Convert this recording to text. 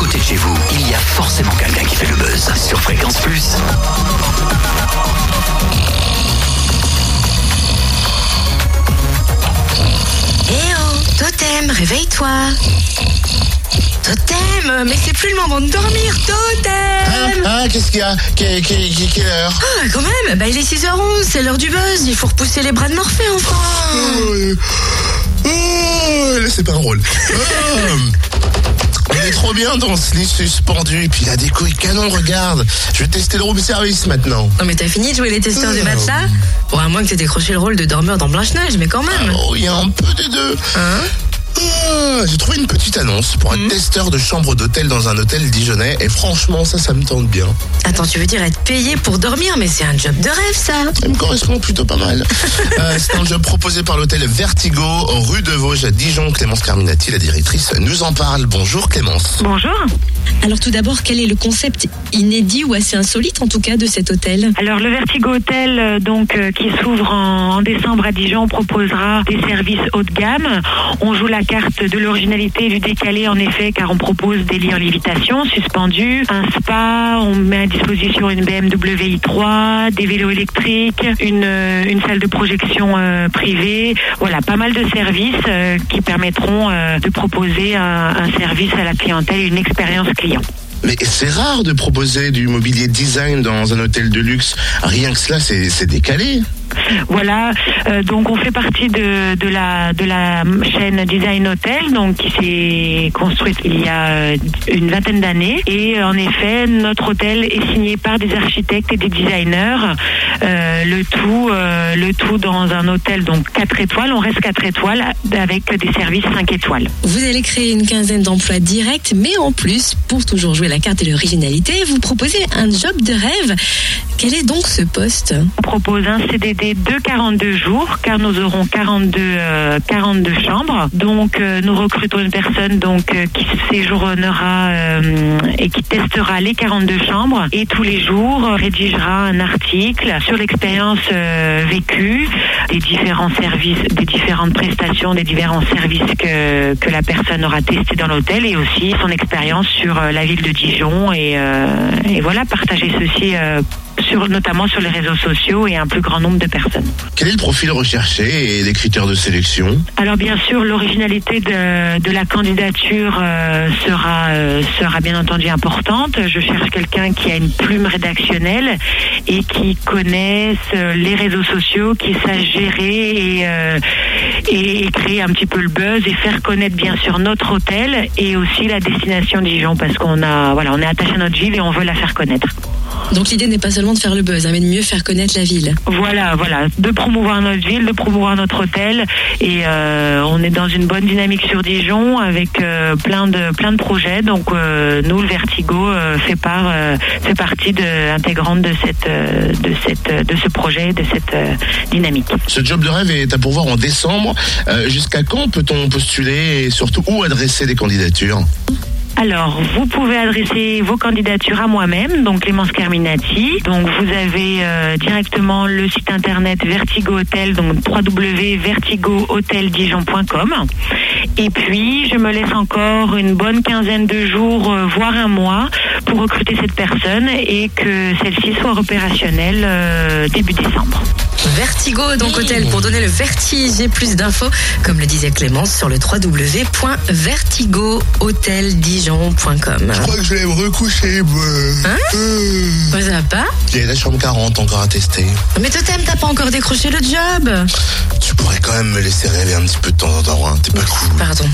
côté de chez vous, il y a forcément quelqu'un qui fait le buzz sur Fréquence Plus. Eh oh, Totem, réveille-toi. Totem, mais c'est plus le moment de dormir, Totem Ah, qu'est-ce qu'il y a Quelle, heure Ah, quand même, bah il est 6h11, c'est l'heure du buzz, il faut repousser les bras de Morphée enfin Oh, oh, là, c'est pas un rôle. Oh, il est trop bien dans ce lit suspendu. Et puis la déco est canon, regarde. Je vais tester le room service maintenant. Non mais t'as fini de jouer les testeurs du matelas Bon, à moins que t'aies décroché le rôle de dormeur dans Blanche-Neige, mais quand même Oh, il y a un peu des deux. Hein Ah, J'ai trouvé une petite annonce pour être testeur de chambre d'hôtel dans un hôtel dijonnais. Et franchement, ça, ça me tente bien. Attends, tu veux dire être payé pour dormir Mais c'est un job de rêve, ça Ça me correspond plutôt pas mal. Euh, c'est un job proposé par l'hôtel Vertigo, rue de Vosges à Dijon. Clémence Carminati, la directrice, nous en parle. Bonjour Clémence. Bonjour. Alors tout d'abord, quel est le concept inédit ou assez insolite en tout cas de cet hôtel? Alors le Vertigo Hotel, euh, donc euh, qui s'ouvre en, en décembre à Dijon, proposera des services haut de gamme. On joue la carte de l'originalité du décalé en effet, car on propose des lits en lévitation suspendus, un spa, on met à disposition une BMW i3, des vélos électriques, une, euh, salle de projection euh, privée. Voilà, pas mal de services euh, qui permettront de proposer un, un service à la clientèle une expérience client. Mais c'est rare de proposer du mobilier design dans un hôtel de luxe. Rien que cela, c'est décalé. Voilà, euh, donc on fait partie de, la chaîne Design Hotel, donc qui s'est construite il y a euh, une vingtaine d'années. Et euh, en effet, notre hôtel est signé par des architectes et des designers. Le tout, le tout dans un hôtel donc 4 étoiles. On reste 4 étoiles avec des services 5 étoiles. Vous allez créer une quinzaine d'emplois directs, mais en plus, pour toujours jouer la carte de l'originalité, vous proposez un job de rêve. Quel est donc ce poste On propose un CDD de 42 jours car nous aurons 42, euh, 42 chambres. Donc euh, nous recrutons une personne donc euh, qui séjournera euh, et qui testera les 42 chambres et tous les jours euh, rédigera un article sur l'expérience euh, vécue des différents services, des différentes prestations, des différents services que, que la personne aura testé dans l'hôtel et aussi son expérience sur euh, la ville de Dijon et, euh, et voilà partager ceci euh, sur, notamment sur les réseaux sociaux et un plus grand nombre de personnes. Quel est le profil recherché et les critères de sélection Alors bien sûr, l'originalité de, de la candidature euh, sera, euh, sera bien entendu importante. Je cherche quelqu'un qui a une plume rédactionnelle et qui connaisse euh, les réseaux sociaux, qui sache gérer et, euh, et, et créer un petit peu le buzz et faire connaître bien sûr notre hôtel et aussi la destination Dijon parce qu'on a voilà on est attaché à notre ville et on veut la faire connaître. Donc l'idée n'est pas seulement de faire le buzz, hein, mais de mieux faire connaître la ville. Voilà, voilà, de promouvoir notre ville, de promouvoir notre hôtel, et euh, on est dans une bonne dynamique sur Dijon avec euh, plein de plein de projets. Donc euh, nous, le Vertigo euh, fait part, euh, fait partie de, intégrante de cette euh, de cette de ce projet, de cette euh, dynamique. Ce job de rêve est à pourvoir en décembre. Euh, Jusqu'à quand peut-on postuler et surtout où adresser des candidatures? Alors, vous pouvez adresser vos candidatures à moi-même, donc Clémence Carminati. Donc, vous avez euh, directement le site internet Vertigo Hotel, donc www.vertigohoteldijon.com. Et puis, je me laisse encore une bonne quinzaine de jours, euh, voire un mois, pour recruter cette personne et que celle-ci soit opérationnelle euh, début décembre. Vertigo, donc hôtel, pour donner le vertige et plus d'infos, comme le disait Clémence, sur le www.vertigohoteldijon.com. Je crois que je vais me recoucher. moi. Hein Euh, Ouais, ça va pas J'ai la chambre 40 encore à tester. Mais Totem, t'as pas encore décroché le job? Tu pourrais quand même me laisser rêver un petit peu de temps en temps. Hein. T'es pas cool. Pardon.